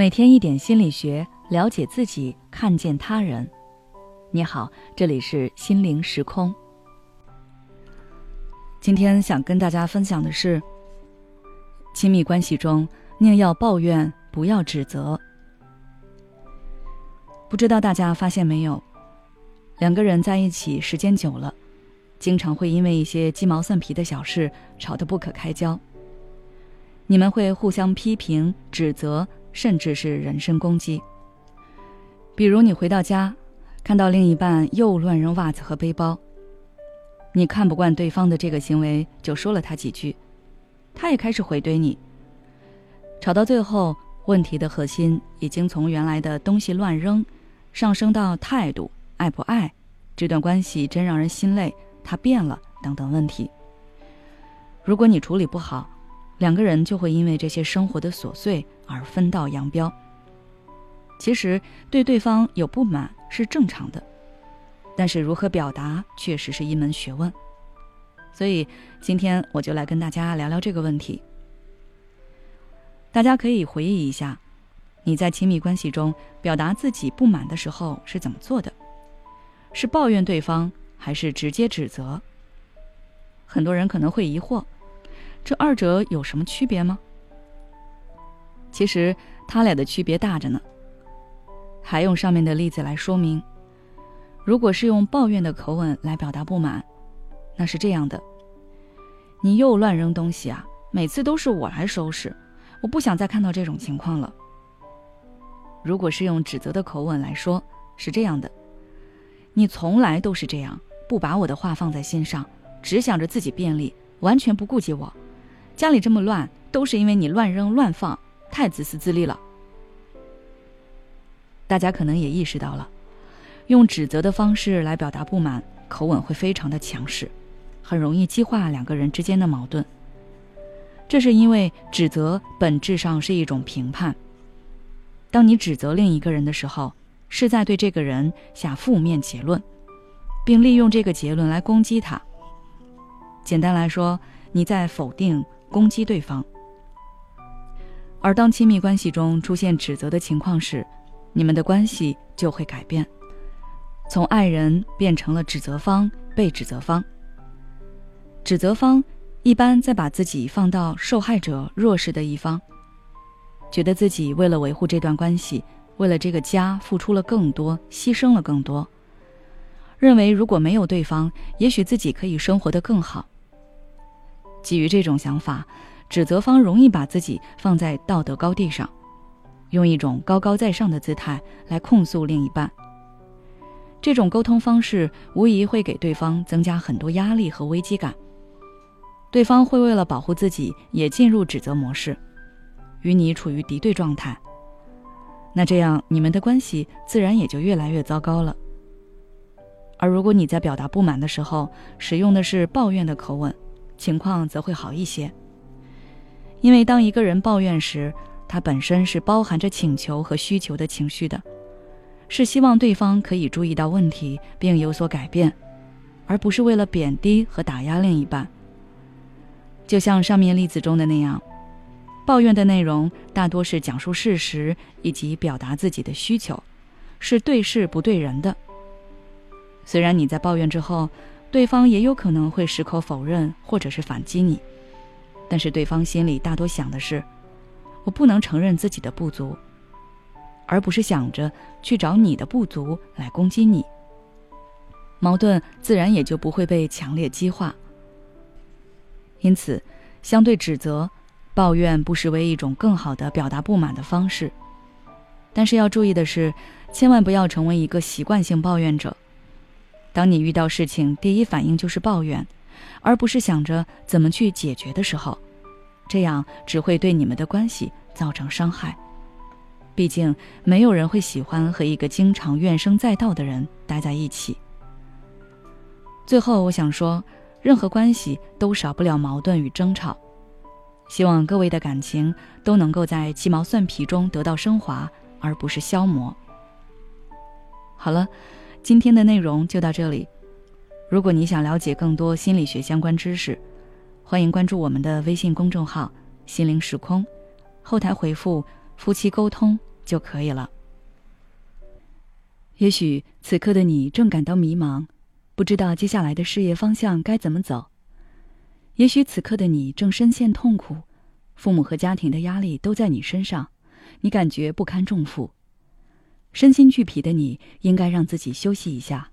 每天一点心理学，了解自己，看见他人。你好，这里是心灵时空。今天想跟大家分享的是，亲密关系中宁要抱怨，不要指责。不知道大家发现没有，两个人在一起时间久了，经常会因为一些鸡毛蒜皮的小事吵得不可开交。你们会互相批评、指责。甚至是人身攻击。比如你回到家，看到另一半又乱扔袜子和背包，你看不惯对方的这个行为，就说了他几句，他也开始回怼你。吵到最后，问题的核心已经从原来的东西乱扔，上升到态度、爱不爱，这段关系真让人心累，他变了等等问题。如果你处理不好，两个人就会因为这些生活的琐碎而分道扬镳。其实对对方有不满是正常的，但是如何表达确实是一门学问。所以今天我就来跟大家聊聊这个问题。大家可以回忆一下，你在亲密关系中表达自己不满的时候是怎么做的？是抱怨对方，还是直接指责？很多人可能会疑惑。这二者有什么区别吗？其实，他俩的区别大着呢。还用上面的例子来说明：如果是用抱怨的口吻来表达不满，那是这样的：“你又乱扔东西啊！每次都是我来收拾，我不想再看到这种情况了。”如果是用指责的口吻来说，是这样的：“你从来都是这样，不把我的话放在心上，只想着自己便利，完全不顾及我。”家里这么乱，都是因为你乱扔乱放，太自私自利了。大家可能也意识到了，用指责的方式来表达不满，口吻会非常的强势，很容易激化两个人之间的矛盾。这是因为指责本质上是一种评判。当你指责另一个人的时候，是在对这个人下负面结论，并利用这个结论来攻击他。简单来说，你在否定。攻击对方，而当亲密关系中出现指责的情况时，你们的关系就会改变，从爱人变成了指责方、被指责方。指责方一般在把自己放到受害者、弱势的一方，觉得自己为了维护这段关系，为了这个家付出了更多，牺牲了更多，认为如果没有对方，也许自己可以生活得更好。基于这种想法，指责方容易把自己放在道德高地上，用一种高高在上的姿态来控诉另一半。这种沟通方式无疑会给对方增加很多压力和危机感。对方会为了保护自己，也进入指责模式，与你处于敌对状态。那这样你们的关系自然也就越来越糟糕了。而如果你在表达不满的时候，使用的是抱怨的口吻。情况则会好一些，因为当一个人抱怨时，他本身是包含着请求和需求的情绪的，是希望对方可以注意到问题并有所改变，而不是为了贬低和打压另一半。就像上面例子中的那样，抱怨的内容大多是讲述事实以及表达自己的需求，是对事不对人的。虽然你在抱怨之后。对方也有可能会矢口否认，或者是反击你，但是对方心里大多想的是：我不能承认自己的不足，而不是想着去找你的不足来攻击你。矛盾自然也就不会被强烈激化。因此，相对指责、抱怨不失为一种更好的表达不满的方式，但是要注意的是，千万不要成为一个习惯性抱怨者。当你遇到事情，第一反应就是抱怨，而不是想着怎么去解决的时候，这样只会对你们的关系造成伤害。毕竟，没有人会喜欢和一个经常怨声载道的人待在一起。最后，我想说，任何关系都少不了矛盾与争吵，希望各位的感情都能够在鸡毛蒜皮中得到升华，而不是消磨。好了。今天的内容就到这里。如果你想了解更多心理学相关知识，欢迎关注我们的微信公众号“心灵时空”，后台回复“夫妻沟通”就可以了。也许此刻的你正感到迷茫，不知道接下来的事业方向该怎么走；也许此刻的你正深陷痛苦，父母和家庭的压力都在你身上，你感觉不堪重负，身心俱疲的你应该让自己休息一下。